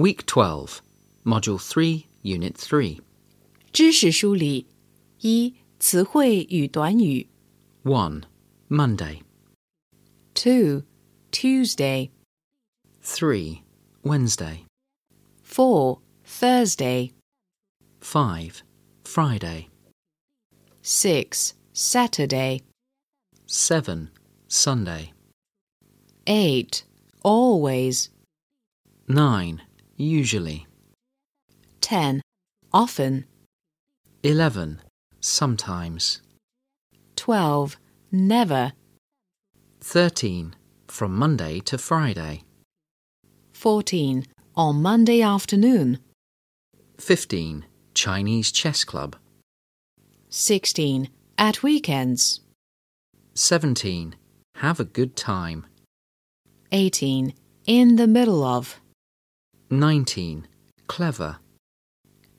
Week 12, Module 3, Unit 3. 知识梳理一词汇与短语 1. Monday. two Tuesday Three, Wednesday. four Thursday Five, Friday. six Saturday Seven, Sunday. eight always Nine, usually. ten. Often. Eleven, sometimes. twelve. Never. Thirteen, from Monday to Friday. fourteen. On Monday afternoon. Fifteen, Chinese chess club. sixteen. At weekends. Seventeen, have a good time. eighteen. In the middle of 19. Clever.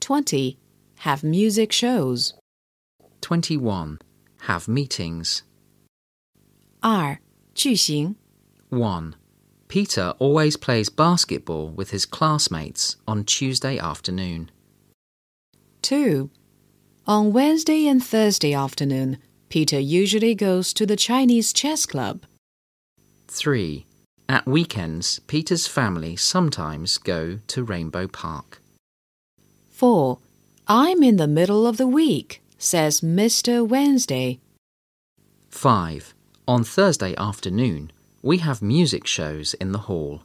20. Have music shows. 21. Have meetings. R. 1. Peter always plays basketball with his classmates on Tuesday afternoon. 2. On Wednesday and Thursday afternoon, Peter usually goes to the Chinese chess club. 3. At weekends, Peter's family sometimes go to Rainbow Park. 4. I'm in the middle of the week, says Mr. Wednesday. 5. On Thursday afternoon, we have music shows in the hall.